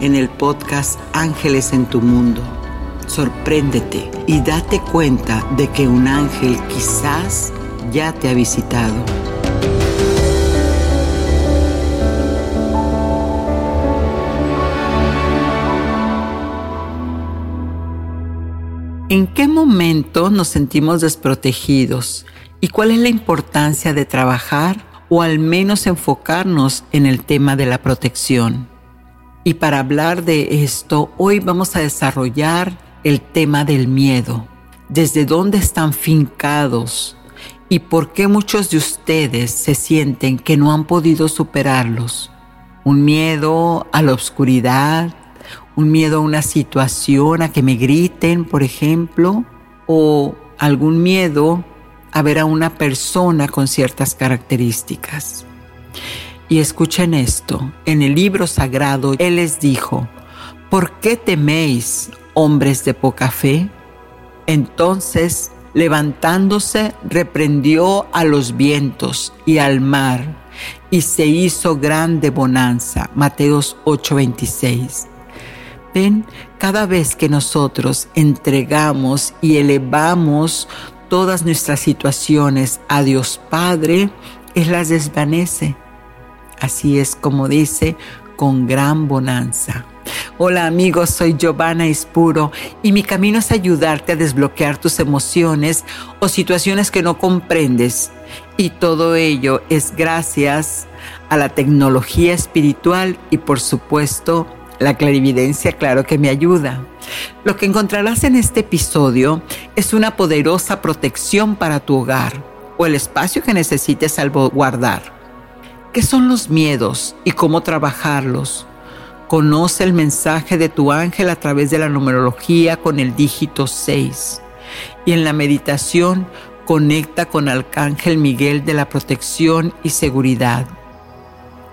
en el podcast Ángeles en tu Mundo. Sorpréndete y date cuenta de que un ángel quizás ya te ha visitado. ¿En qué momento nos sentimos desprotegidos? ¿Y cuál es la importancia de trabajar o al menos enfocarnos en el tema de la protección? Y para hablar de esto, hoy vamos a desarrollar el tema del miedo. ¿Desde dónde están fincados? ¿Y por qué muchos de ustedes se sienten que no han podido superarlos? Un miedo a la oscuridad, un miedo a una situación, a que me griten, por ejemplo, o algún miedo a ver a una persona con ciertas características. Y escuchen esto, en el libro sagrado Él les dijo, ¿por qué teméis, hombres de poca fe? Entonces, levantándose, reprendió a los vientos y al mar, y se hizo grande bonanza. Mateos 8:26. Ven, cada vez que nosotros entregamos y elevamos todas nuestras situaciones a Dios Padre, Él las desvanece Así es como dice, con gran bonanza. Hola amigos, soy Giovanna Ispuro y mi camino es ayudarte a desbloquear tus emociones o situaciones que no comprendes. Y todo ello es gracias a la tecnología espiritual y por supuesto la clarividencia, claro que me ayuda. Lo que encontrarás en este episodio es una poderosa protección para tu hogar o el espacio que necesites salvaguardar. ¿Qué son los miedos y cómo trabajarlos? Conoce el mensaje de tu ángel a través de la numerología con el dígito 6. Y en la meditación conecta con Arcángel Miguel de la protección y seguridad.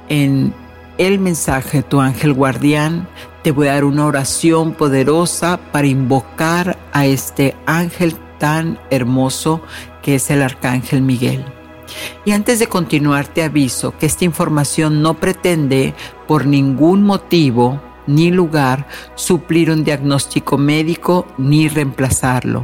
En el mensaje de tu ángel guardián te voy a dar una oración poderosa para invocar a este ángel tan hermoso que es el Arcángel Miguel. Y antes de continuar te aviso que esta información no pretende por ningún motivo ni lugar suplir un diagnóstico médico ni reemplazarlo.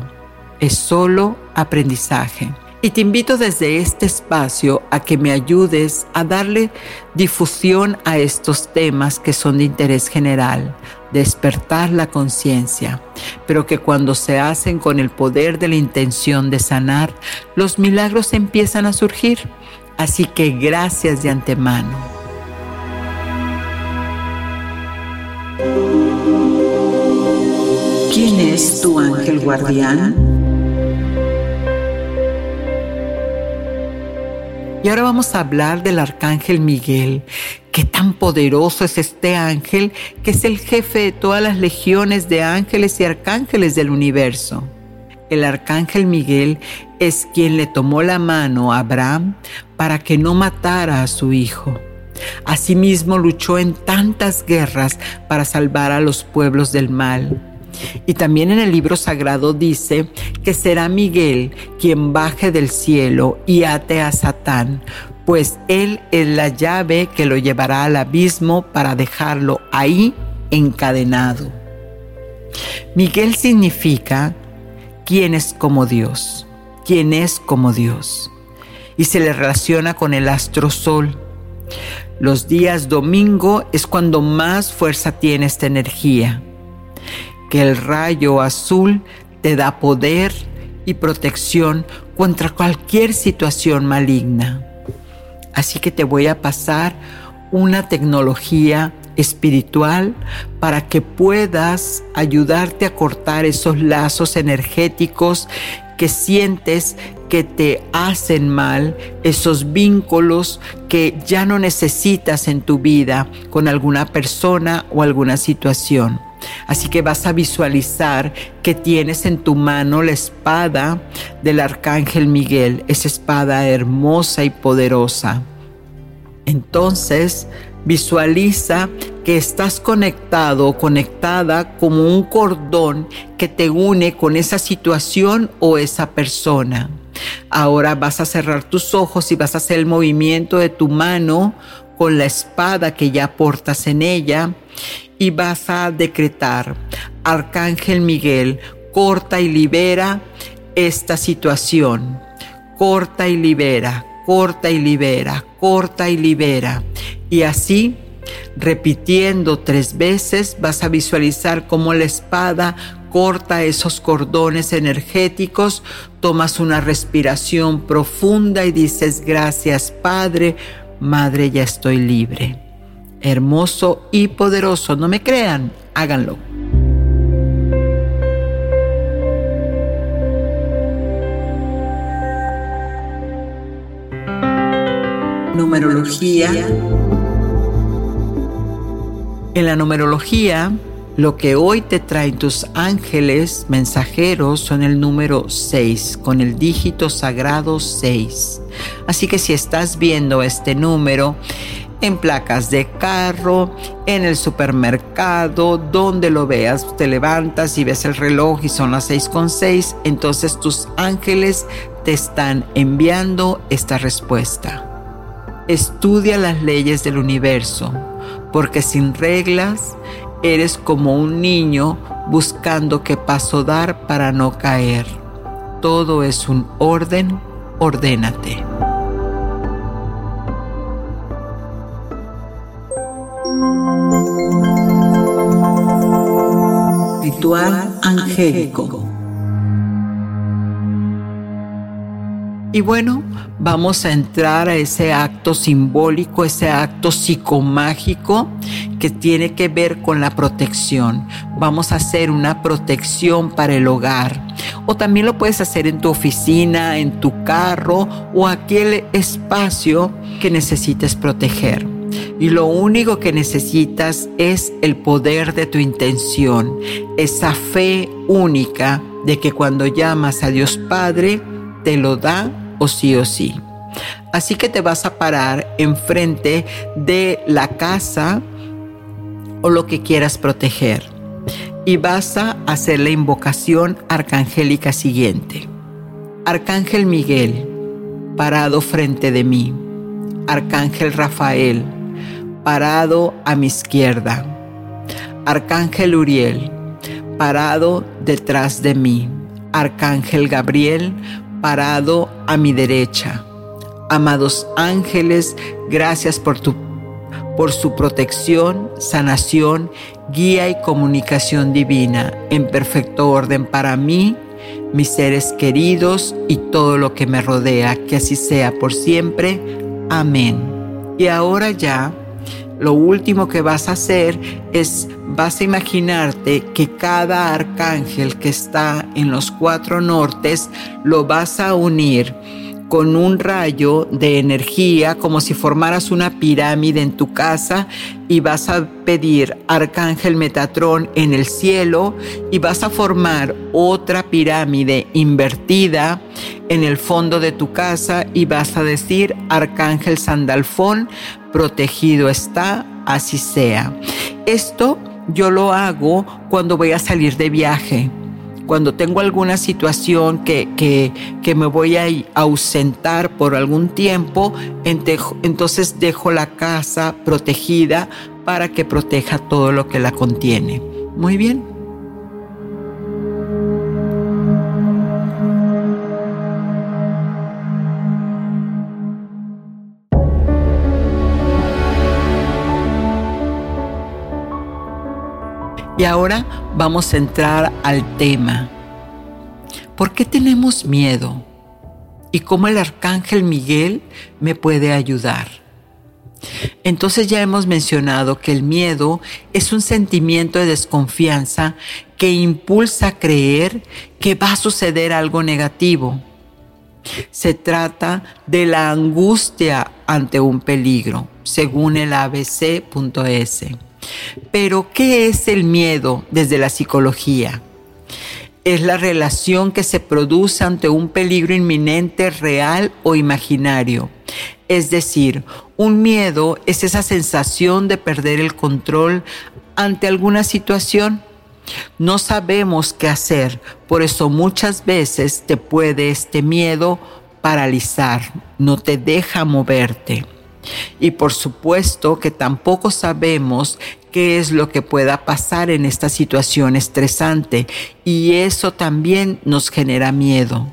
Es solo aprendizaje. Y te invito desde este espacio a que me ayudes a darle difusión a estos temas que son de interés general, despertar la conciencia, pero que cuando se hacen con el poder de la intención de sanar, los milagros empiezan a surgir. Así que gracias de antemano. ¿Quién es tu ángel guardián? Y ahora vamos a hablar del arcángel Miguel. Qué tan poderoso es este ángel que es el jefe de todas las legiones de ángeles y arcángeles del universo. El arcángel Miguel es quien le tomó la mano a Abraham para que no matara a su hijo. Asimismo luchó en tantas guerras para salvar a los pueblos del mal. Y también en el libro sagrado dice que será Miguel quien baje del cielo y ate a Satán, pues él es la llave que lo llevará al abismo para dejarlo ahí encadenado. Miguel significa quién es como Dios, quién es como Dios. Y se le relaciona con el astro sol. Los días domingo es cuando más fuerza tiene esta energía. Que el rayo azul te da poder y protección contra cualquier situación maligna. Así que te voy a pasar una tecnología espiritual para que puedas ayudarte a cortar esos lazos energéticos que sientes que te hacen mal, esos vínculos que ya no necesitas en tu vida con alguna persona o alguna situación. Así que vas a visualizar que tienes en tu mano la espada del arcángel Miguel, esa espada hermosa y poderosa. Entonces, Visualiza que estás conectado o conectada como un cordón que te une con esa situación o esa persona. Ahora vas a cerrar tus ojos y vas a hacer el movimiento de tu mano con la espada que ya portas en ella y vas a decretar, Arcángel Miguel, corta y libera esta situación. Corta y libera, corta y libera, corta y libera. Y así, repitiendo tres veces, vas a visualizar cómo la espada corta esos cordones energéticos, tomas una respiración profunda y dices, gracias Padre, Madre, ya estoy libre. Hermoso y poderoso, no me crean, háganlo. Numerología. En la numerología, lo que hoy te traen tus ángeles mensajeros son el número 6, con el dígito sagrado 6. Así que si estás viendo este número en placas de carro, en el supermercado, donde lo veas, te levantas y ves el reloj y son las 6 con 6, entonces tus ángeles te están enviando esta respuesta. Estudia las leyes del universo, porque sin reglas eres como un niño buscando qué paso dar para no caer. Todo es un orden, ordénate. Ritual angélico. Y bueno, vamos a entrar a ese acto simbólico, ese acto psicomágico que tiene que ver con la protección. Vamos a hacer una protección para el hogar. O también lo puedes hacer en tu oficina, en tu carro o aquel espacio que necesites proteger. Y lo único que necesitas es el poder de tu intención, esa fe única de que cuando llamas a Dios Padre, te lo da o sí o sí. Así que te vas a parar enfrente de la casa o lo que quieras proteger y vas a hacer la invocación arcangélica siguiente. Arcángel Miguel, parado frente de mí. Arcángel Rafael, parado a mi izquierda. Arcángel Uriel, parado detrás de mí. Arcángel Gabriel, parado a mi derecha. Amados ángeles, gracias por tu por su protección, sanación, guía y comunicación divina en perfecto orden para mí, mis seres queridos y todo lo que me rodea. Que así sea por siempre. Amén. Y ahora ya, lo último que vas a hacer es, vas a imaginarte que cada arcángel que está en los cuatro nortes lo vas a unir con un rayo de energía como si formaras una pirámide en tu casa y vas a pedir Arcángel Metatrón en el cielo y vas a formar otra pirámide invertida en el fondo de tu casa y vas a decir Arcángel Sandalfón, protegido está, así sea. Esto yo lo hago cuando voy a salir de viaje cuando tengo alguna situación que, que, me voy a ausentar por algún tiempo, entonces dejo la casa protegida para que proteja todo lo que la contiene. Muy bien. Y ahora vamos a entrar al tema. ¿Por qué tenemos miedo? ¿Y cómo el arcángel Miguel me puede ayudar? Entonces ya hemos mencionado que el miedo es un sentimiento de desconfianza que impulsa a creer que va a suceder algo negativo. Se trata de la angustia ante un peligro, según el abc.es. Pero, ¿qué es el miedo desde la psicología? Es la relación que se produce ante un peligro inminente real o imaginario. Es decir, un miedo es esa sensación de perder el control ante alguna situación. No sabemos qué hacer, por eso muchas veces te puede este miedo paralizar, no te deja moverte. Y por supuesto que tampoco sabemos qué es lo que pueda pasar en esta situación estresante y eso también nos genera miedo.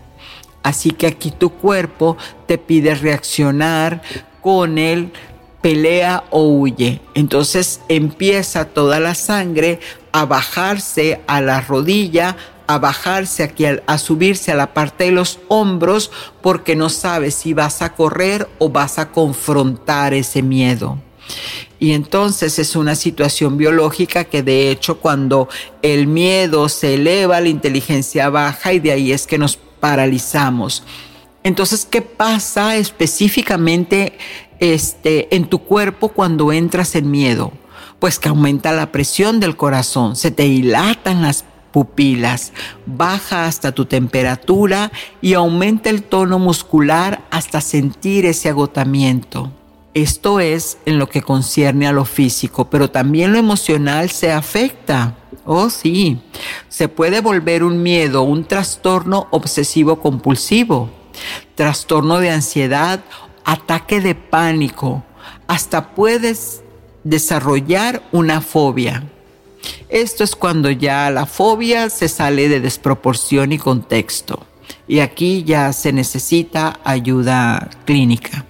Así que aquí tu cuerpo te pide reaccionar con el pelea o huye. Entonces empieza toda la sangre a bajarse a la rodilla, a bajarse aquí, a, subirse a la parte de los hombros, porque no sabes si vas a correr o vas a confrontar ese miedo. Y entonces es una situación biológica que de hecho cuando el miedo se eleva, la inteligencia baja y de ahí es que nos paralizamos. Entonces, ¿qué pasa específicamente este, en tu cuerpo cuando entras en miedo? Pues que aumenta la presión del corazón, se te dilatan las pupilas, baja hasta tu temperatura y aumenta el tono muscular hasta sentir ese agotamiento. Esto es en lo que concierne a lo físico, pero también lo emocional se afecta. Oh, sí, se puede volver un miedo, un trastorno obsesivo compulsivo, trastorno de ansiedad, ataque de pánico, hasta puedes desarrollar una fobia. Esto es cuando ya la fobia se sale de desproporción y contexto. Y aquí ya se necesita ayuda clínica.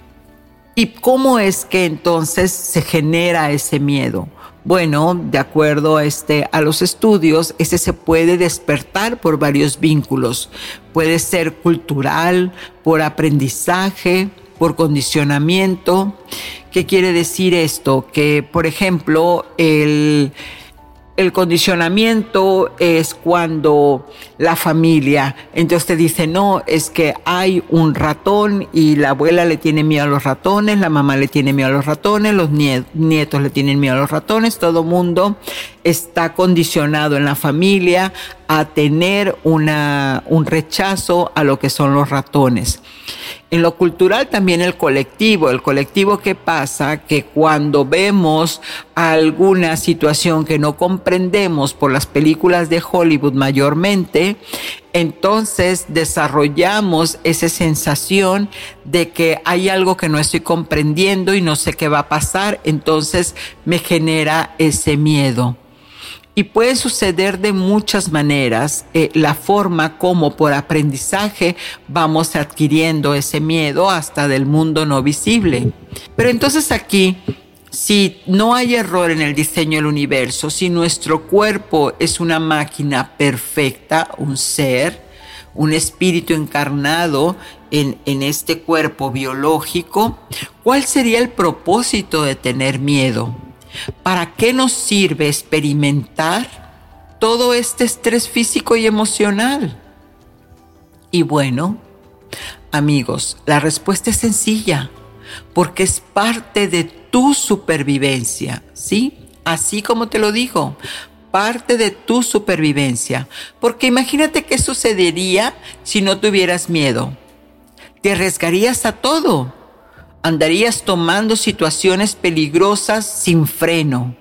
¿Y cómo es que entonces se genera ese miedo? Bueno, de acuerdo a, este, a los estudios, ese se puede despertar por varios vínculos. Puede ser cultural, por aprendizaje, por condicionamiento. ¿Qué quiere decir esto? Que, por ejemplo, el el condicionamiento es cuando la familia, entonces te dice, no, es que hay un ratón y la abuela le tiene miedo a los ratones, la mamá le tiene miedo a los ratones, los nietos le tienen miedo a los ratones, todo mundo está condicionado en la familia a tener una, un rechazo a lo que son los ratones. En lo cultural también el colectivo, el colectivo que pasa que cuando vemos alguna situación que no comprendemos por las películas de Hollywood mayormente, entonces desarrollamos esa sensación de que hay algo que no estoy comprendiendo y no sé qué va a pasar, entonces me genera ese miedo. Y puede suceder de muchas maneras eh, la forma como por aprendizaje vamos adquiriendo ese miedo hasta del mundo no visible. Pero entonces aquí, si no hay error en el diseño del universo, si nuestro cuerpo es una máquina perfecta, un ser, un espíritu encarnado en, en, este cuerpo biológico, ¿cuál sería el propósito de tener miedo? ¿Para qué nos sirve experimentar todo este estrés físico y emocional? Y bueno, amigos, la respuesta es sencilla, porque es parte de tu supervivencia, ¿sí? Así como te lo digo, parte de tu supervivencia. Porque imagínate qué sucedería si no tuvieras miedo. Te arriesgarías a todo andarías tomando situaciones peligrosas sin freno.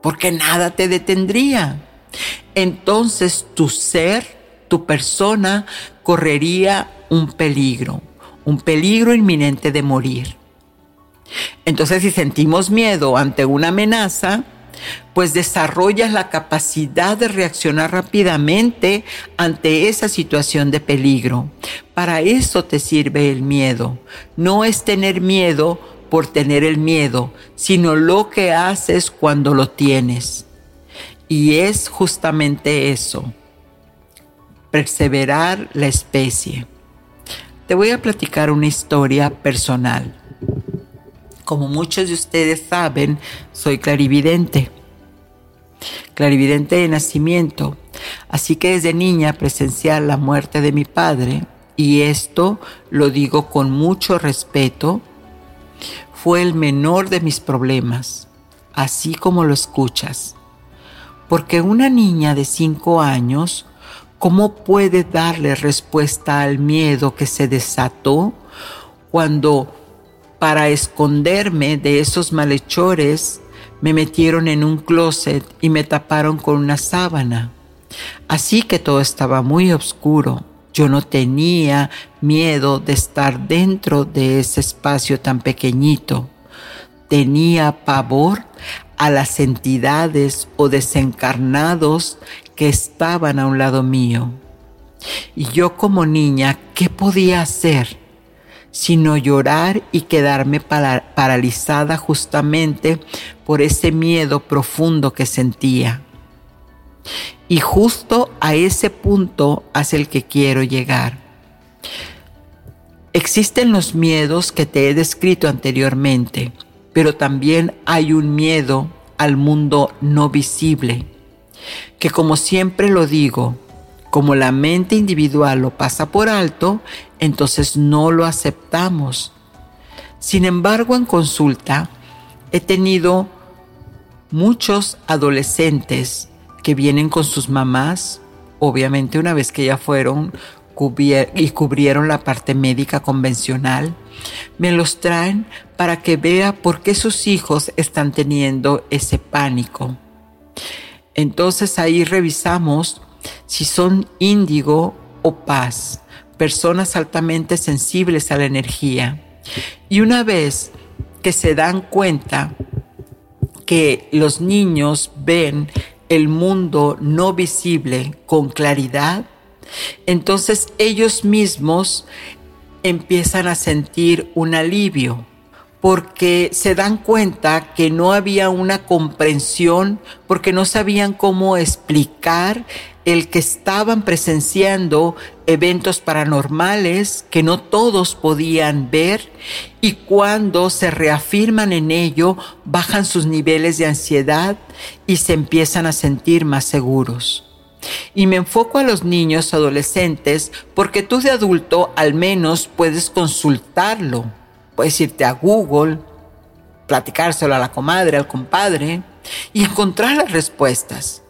porque nada te detendría. Entonces tu ser, tu persona, correría un peligro, un peligro inminente de morir. Entonces si sentimos miedo ante una amenaza, pues desarrollas la capacidad de reaccionar rápidamente ante esa situación de peligro. Para eso te sirve el miedo. No es tener miedo por tener el miedo, sino lo que haces cuando lo tienes. Y es justamente eso, perseverar la especie. Te voy a platicar una historia personal. Como muchos de ustedes saben, soy clarividente. Clarividente de nacimiento. Así que desde niña presenciar la muerte de mi padre, y esto lo digo con mucho respeto, fue el menor de mis problemas, así como lo escuchas. Porque una niña de cinco años, ¿cómo puede darle respuesta al miedo que se desató cuando para esconderme de esos malhechores me metieron en un closet y me taparon con una sábana? Así que todo estaba muy oscuro yo no tenía miedo de estar dentro de ese espacio tan pequeñito. Tenía pavor a las entidades o desencarnados que estaban a un lado mío. Y yo como niña, ¿qué podía hacer? Sino llorar y quedarme paralizada justamente por ese miedo profundo que sentía. Y justo a ese punto hacia el que quiero llegar. Existen los miedos que te he descrito anteriormente, pero también hay un miedo al mundo no visible, que como siempre lo digo, como la mente individual lo pasa por alto, entonces no lo aceptamos. Sin embargo, en consulta he tenido muchos adolescentes que vienen con sus mamás, obviamente una vez que ya fueron y cubrieron la parte médica convencional, me los traen para que vea por qué sus hijos están teniendo ese pánico. Entonces ahí revisamos si son índigo o paz, personas altamente sensibles a la energía. Y una vez que se dan cuenta que los niños ven el mundo no visible con claridad, entonces ellos mismos empiezan a sentir un alivio porque se dan cuenta que no había una comprensión, porque no sabían cómo explicar el que estaban presenciando eventos paranormales que no todos podían ver y cuando se reafirman en ello bajan sus niveles de ansiedad y se empiezan a sentir más seguros. Y me enfoco a los niños adolescentes porque tú de adulto al menos puedes consultarlo. Puedes irte a Google, platicárselo a la comadre, al compadre y encontrar las respuestas.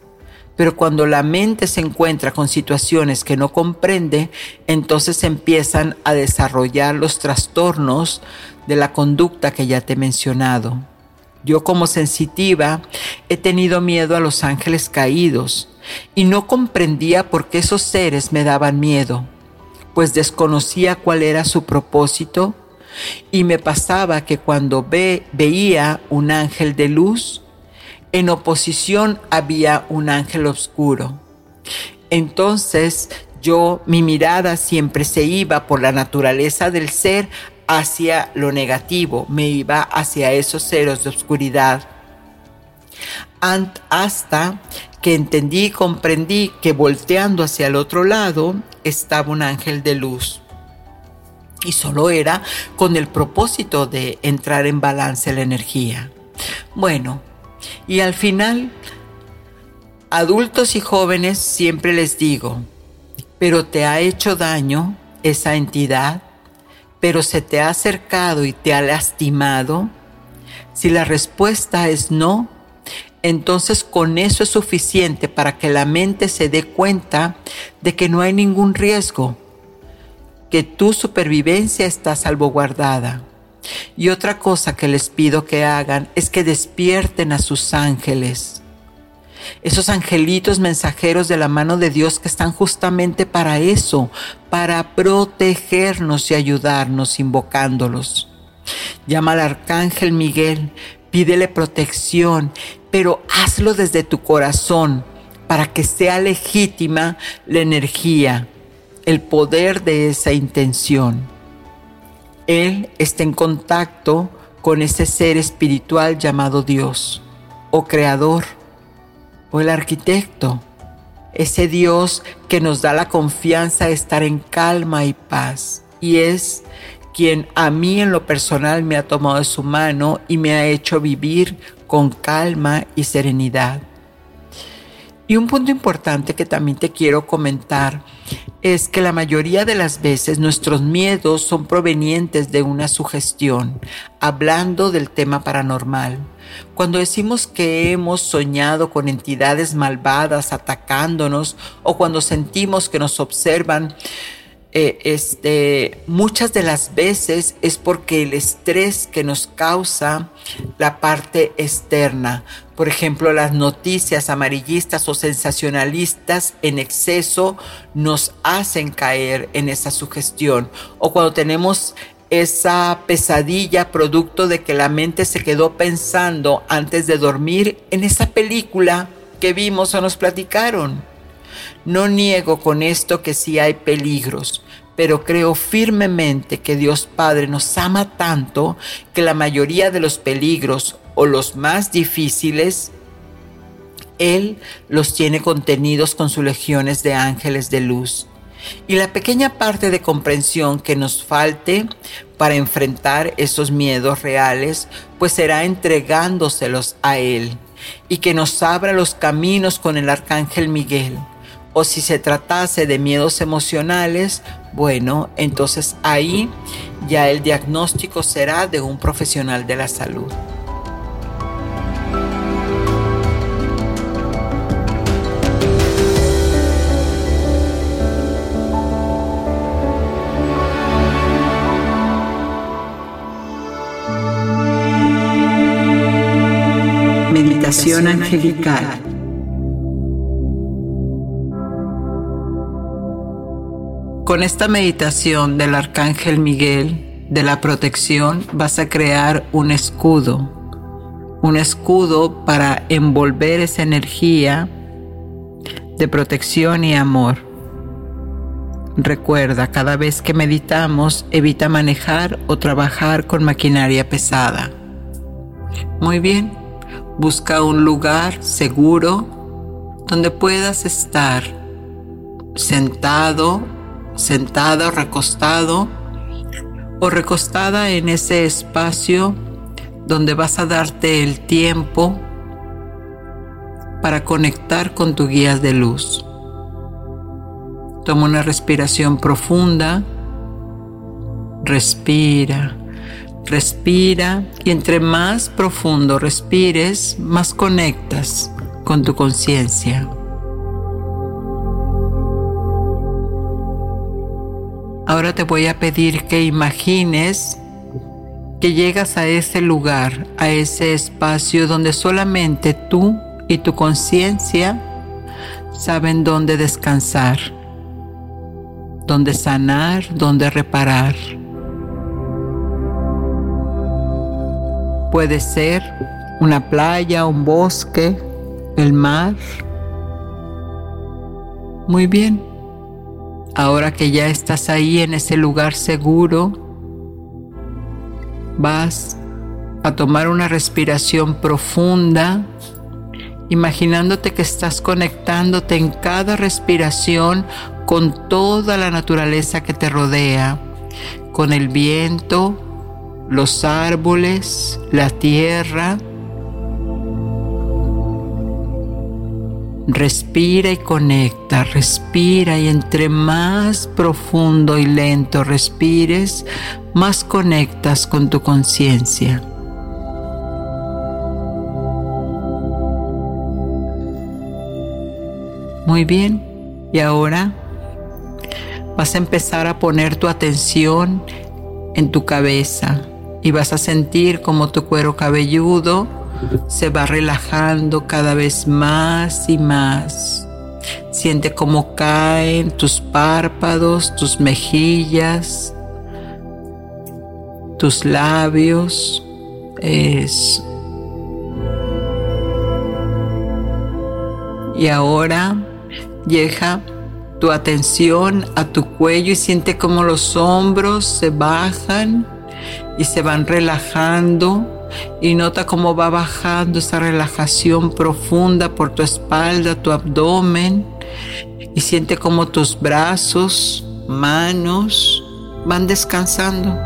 Pero cuando la mente se encuentra con situaciones que no comprende, entonces empiezan a desarrollar los trastornos de la conducta que ya te he mencionado. Yo como sensitiva he tenido miedo a los ángeles caídos y no comprendía por qué esos seres me daban miedo, pues desconocía cuál era su propósito y me pasaba que cuando ve, veía un ángel de luz, en oposición había un ángel oscuro. Entonces yo, mi mirada siempre se iba por la naturaleza del ser hacia lo negativo, me iba hacia esos ceros de oscuridad. hasta que entendí y comprendí que volteando hacia el otro lado estaba un ángel de luz. Y solo era con el propósito de entrar en balance la energía. Bueno, y al final, adultos y jóvenes siempre les digo, pero te ha hecho daño esa entidad, pero se te ha acercado y te ha lastimado. Si la respuesta es no, entonces con eso es suficiente para que la mente se dé cuenta de que no hay ningún riesgo, que tu supervivencia está salvaguardada. Y otra cosa que les pido que hagan es que despierten a sus ángeles. esos angelitos mensajeros de la mano de Dios que están justamente para eso, para protegernos y ayudarnos invocándolos. Llama al arcángel Miguel, pídele protección, pero hazlo desde tu corazón para que sea legítima la energía, el poder de esa intención. Él está en contacto con ese ser espiritual llamado Dios o Creador o el arquitecto, ese Dios que nos da la confianza de estar en calma y paz. Y es quien a mí en lo personal me ha tomado de su mano y me ha hecho vivir con calma y serenidad. Y un punto importante que también te quiero comentar es que la mayoría de las veces nuestros miedos son provenientes de una sugestión, hablando del tema paranormal. Cuando decimos que hemos soñado con entidades malvadas atacándonos o cuando sentimos que nos observan, eh, este, muchas de las veces es porque el estrés que nos causa la parte externa, por ejemplo, las noticias amarillistas o sensacionalistas en exceso nos hacen caer en esa sugestión, o cuando tenemos esa pesadilla producto de que la mente se quedó pensando antes de dormir en esa película que vimos o nos platicaron. No niego con esto que sí hay peligros, pero creo firmemente que Dios Padre nos ama tanto que la mayoría de los peligros o los más difíciles, Él los tiene contenidos con sus legiones de ángeles de luz. Y la pequeña parte de comprensión que nos falte para enfrentar esos miedos reales, pues será entregándoselos a Él y que nos abra los caminos con el Arcángel Miguel o si se tratase de miedos emocionales, bueno, entonces ahí ya el diagnóstico será de un profesional de la salud. Meditación angelical Con esta meditación del Arcángel Miguel, de la protección, vas a crear un escudo, un escudo para envolver esa energía de protección y amor. Recuerda, cada vez que meditamos, evita manejar o trabajar con maquinaria pesada. Muy bien, busca un lugar seguro donde puedas estar sentado sentado, recostado o recostada en ese espacio donde vas a darte el tiempo para conectar con tu guía de luz. Toma una respiración profunda, respira, respira y entre más profundo respires, más conectas con tu conciencia. Ahora te voy a pedir que imagines que llegas a ese lugar, a ese espacio donde solamente tú y tu conciencia saben dónde descansar, dónde sanar, dónde reparar. Puede ser una playa, un bosque, el mar. Muy bien. Ahora que ya estás ahí en ese lugar seguro, vas a tomar una respiración profunda, imaginándote que estás conectándote en cada respiración con toda la naturaleza que te rodea, con el viento, los árboles, la tierra, Respira y conecta, respira y entre más profundo y lento respires, más conectas con tu conciencia. Muy bien, y ahora vas a empezar a poner tu atención en tu cabeza y vas a sentir como tu cuero cabelludo se va relajando cada vez más y más. Siente cómo caen tus párpados, tus mejillas, tus labios. Eso. Y ahora llega tu atención a tu cuello y siente como los hombros se bajan y se van relajando y nota cómo va bajando esa relajación profunda por tu espalda, tu abdomen y siente como tus brazos, manos van descansando.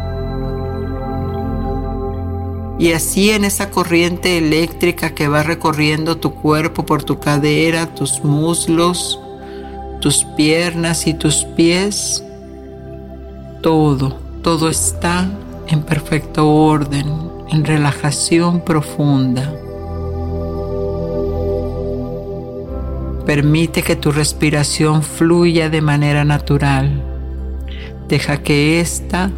Y así en esa corriente eléctrica que va recorriendo tu cuerpo por tu cadera, tus muslos, tus piernas y tus pies, todo, todo está en perfecto orden, en relajación profunda. Permite que tu respiración fluya de manera natural. Deja que ésta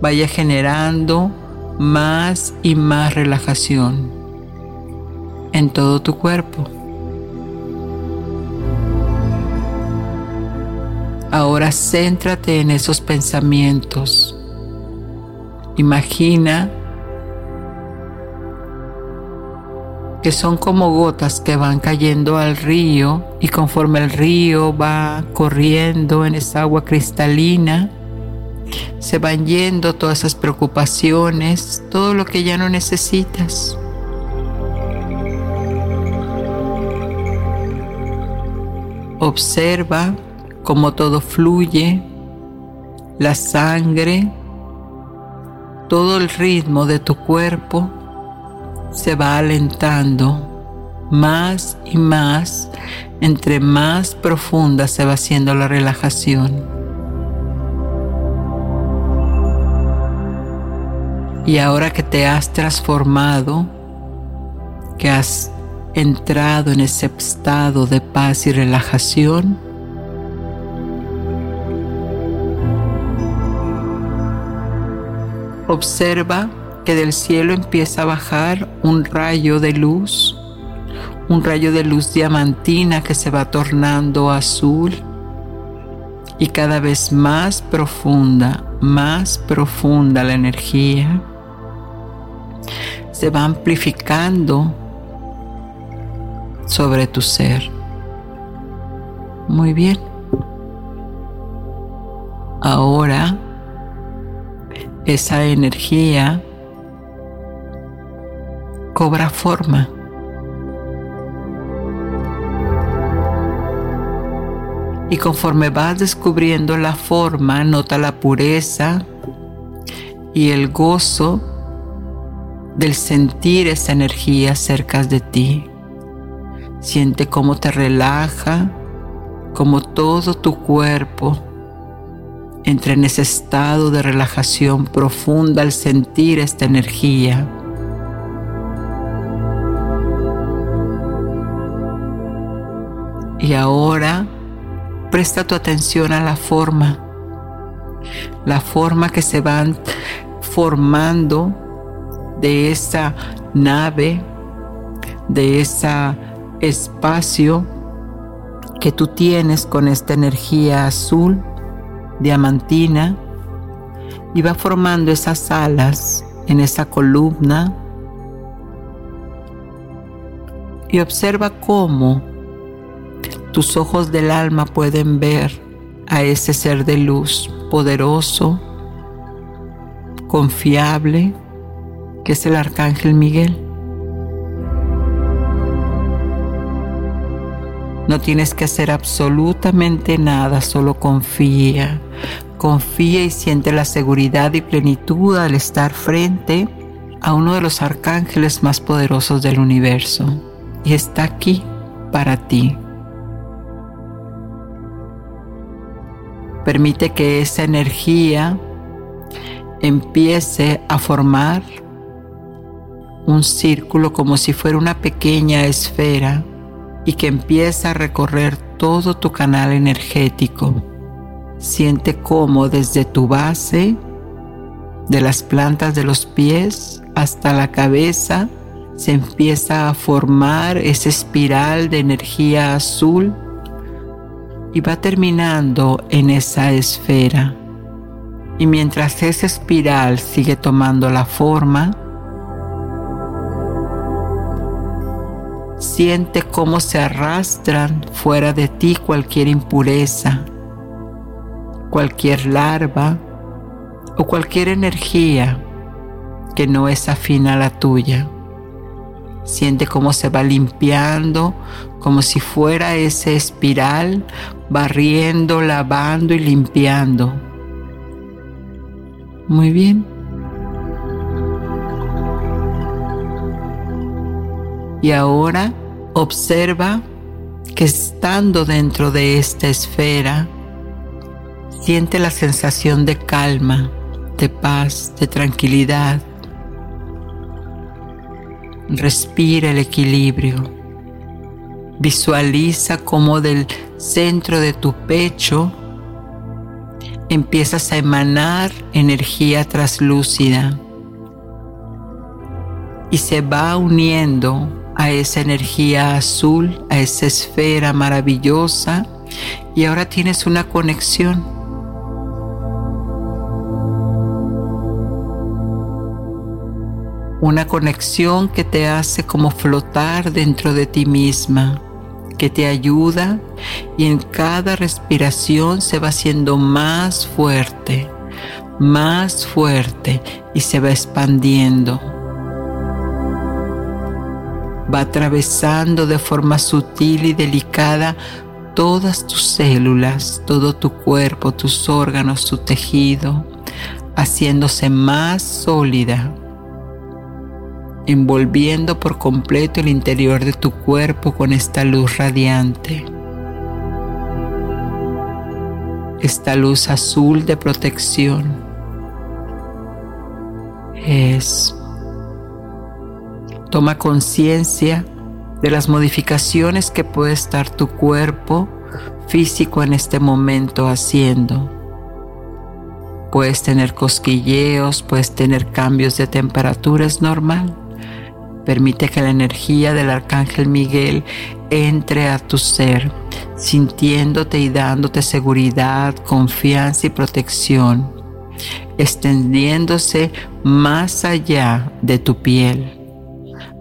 vaya generando más y más relajación en todo tu cuerpo. Ahora céntrate en esos pensamientos. Imagina que son como gotas que van cayendo al río y conforme el río va corriendo en esa agua cristalina, se van yendo todas esas preocupaciones, todo lo que ya no necesitas. Observa cómo todo fluye, la sangre, todo el ritmo de tu cuerpo se va alentando más y más entre más profunda se va haciendo la relajación. Y ahora que te has transformado, que has entrado en ese estado de paz y relajación, observa que del cielo empieza a bajar un rayo de luz, un rayo de luz diamantina que se va tornando azul y cada vez más profunda, más profunda la energía se va amplificando sobre tu ser. Muy bien. Ahora esa energía cobra forma. Y conforme vas descubriendo la forma, nota la pureza y el gozo del sentir esa energía cerca de ti. Siente cómo te relaja, cómo todo tu cuerpo entra en ese estado de relajación profunda al sentir esta energía. Y ahora presta tu atención a la forma, la forma que se van formando de esa nave, de ese espacio que tú tienes con esta energía azul, diamantina, y va formando esas alas en esa columna. Y observa cómo tus ojos del alma pueden ver a ese ser de luz poderoso, confiable, que es el Arcángel Miguel. No tienes que hacer absolutamente nada, solo confía. Confía y siente la seguridad y plenitud al estar frente a uno de los arcángeles más poderosos del universo. Y está aquí para ti. Permite que esa energía empiece a formar un círculo como si fuera una pequeña esfera y que empieza a recorrer todo tu canal energético. Siente cómo desde tu base, de las plantas de los pies hasta la cabeza, se empieza a formar esa espiral de energía azul y va terminando en esa esfera. Y mientras esa espiral sigue tomando la forma, siente cómo se arrastran fuera de ti cualquier impureza, cualquier larva o cualquier energía que no es afín a la tuya. Siente cómo se va limpiando, como si fuera ese espiral, barriendo, lavando y limpiando. Muy bien. Y ahora observa que estando dentro de esta esfera, siente la sensación de calma, de paz, de tranquilidad. Respira el equilibrio. Visualiza cómo del centro de tu pecho empiezas a emanar energía traslúcida y se va uniendo a esa energía azul, a esa esfera maravillosa. Y ahora tienes una conexión. Una conexión que te hace como flotar dentro de ti misma, que te ayuda. Y en cada respiración se va haciendo más fuerte, más fuerte y se va expandiendo va atravesando de forma sutil y delicada todas tus células, todo tu cuerpo, tus órganos, tu tejido, haciéndose más sólida, envolviendo por completo el interior de tu cuerpo con esta luz radiante. Esta luz azul de protección. Es Toma conciencia de las modificaciones que puede estar tu cuerpo físico en este momento haciendo. Puedes tener cosquilleos, puedes tener cambios de temperatura, es normal. Permite que la energía del Arcángel Miguel entre a tu ser, sintiéndote y dándote seguridad, confianza y protección, extendiéndose más allá de tu piel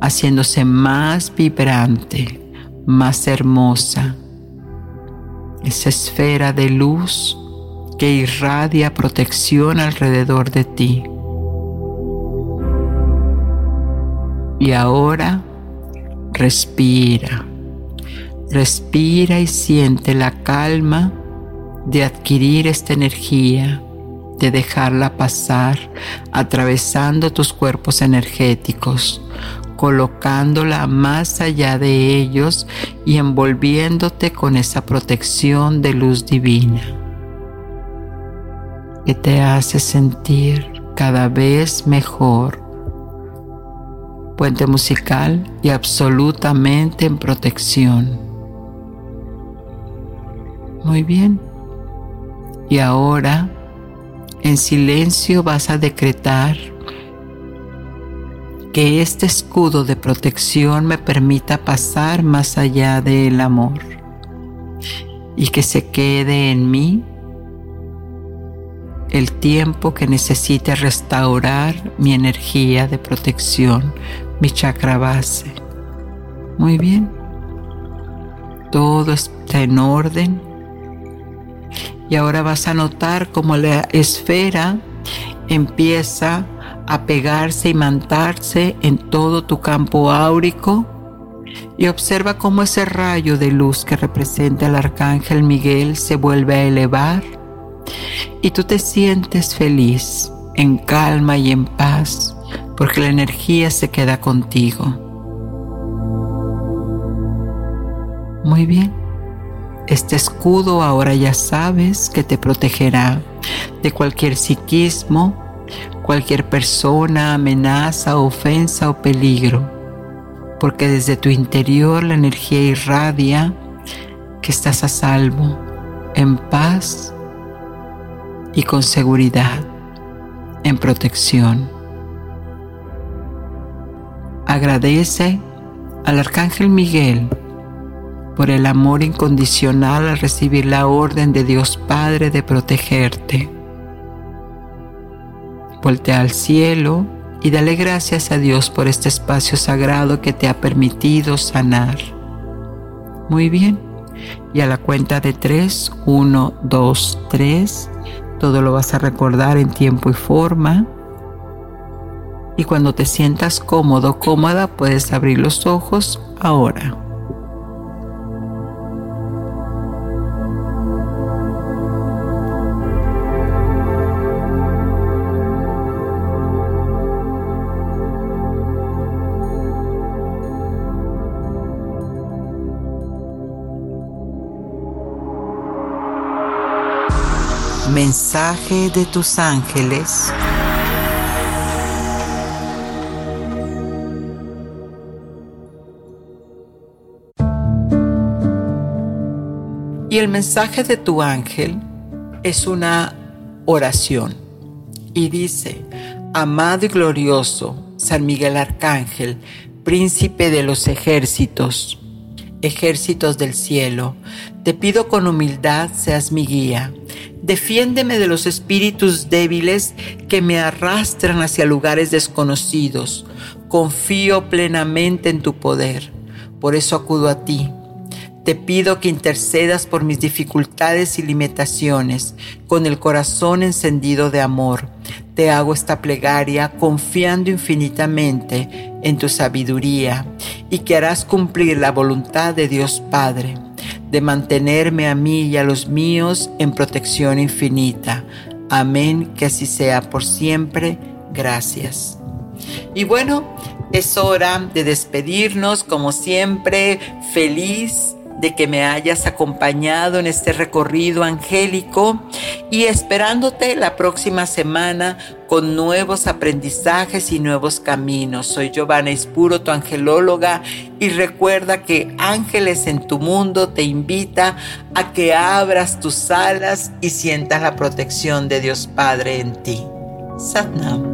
haciéndose más vibrante, más hermosa. Esa esfera de luz que irradia protección alrededor de ti. Y ahora respira. Respira y siente la calma de adquirir esta energía, de dejarla pasar atravesando tus cuerpos energéticos, colocándola más allá de ellos y envolviéndote con esa protección de luz divina que te hace sentir cada vez mejor. Puente musical y absolutamente en protección. Muy bien. Y ahora, en silencio vas a decretar que este escudo de protección me permita pasar más allá del amor y que se quede en mí el tiempo que necesite restaurar mi energía de protección, mi chakra base. Muy bien. Todo está en orden. Y ahora vas a notar cómo la esfera empieza a pegarse y mantarse en todo tu campo áurico y observa cómo ese rayo de luz que representa al arcángel Miguel se vuelve a elevar y tú te sientes feliz, en calma y en paz, porque la energía se queda contigo. Muy bien, este escudo ahora ya sabes que te protegerá de cualquier psiquismo, cualquier persona, amenaza, ofensa o peligro, porque desde tu interior la energía irradia que estás a salvo, en paz y con seguridad, en protección. agradece al Arcángel Miguel por el amor incondicional al recibir la orden de Dios Padre de protegerte. Voltea al cielo y dale gracias a Dios por este espacio sagrado que te ha permitido sanar. Muy bien. Y a la cuenta de tres, uno, dos, tres, todo lo vas a recordar en tiempo y forma. Y cuando te sientas cómodo, cómoda, puedes abrir los ojos ahora. Mensaje de tus ángeles. Y el mensaje de tu ángel es una oración. Y dice, amado y glorioso San Miguel Arcángel, príncipe de los ejércitos, ejércitos del cielo, te pido con humildad seas mi guía. Defiéndeme de los espíritus débiles que me arrastran hacia lugares desconocidos. Confío plenamente en tu poder. Por eso acudo a ti. Te pido que intercedas por mis dificultades y limitaciones, con el corazón encendido de amor. Te hago esta plegaria confiando infinitamente en tu sabiduría y que harás cumplir la voluntad de Dios Padre de mantenerme a mí y a los míos en protección infinita. Amén, que así sea por siempre. Gracias. Y bueno, es hora de despedirnos como siempre, feliz de que me hayas acompañado en este recorrido angélico y esperándote la próxima semana con nuevos aprendizajes y nuevos caminos. Soy Giovanna Ispuro, tu angelóloga, y recuerda que Ángeles en tu mundo te invita a que abras tus alas y sientas la protección de Dios Padre en ti. Satnam.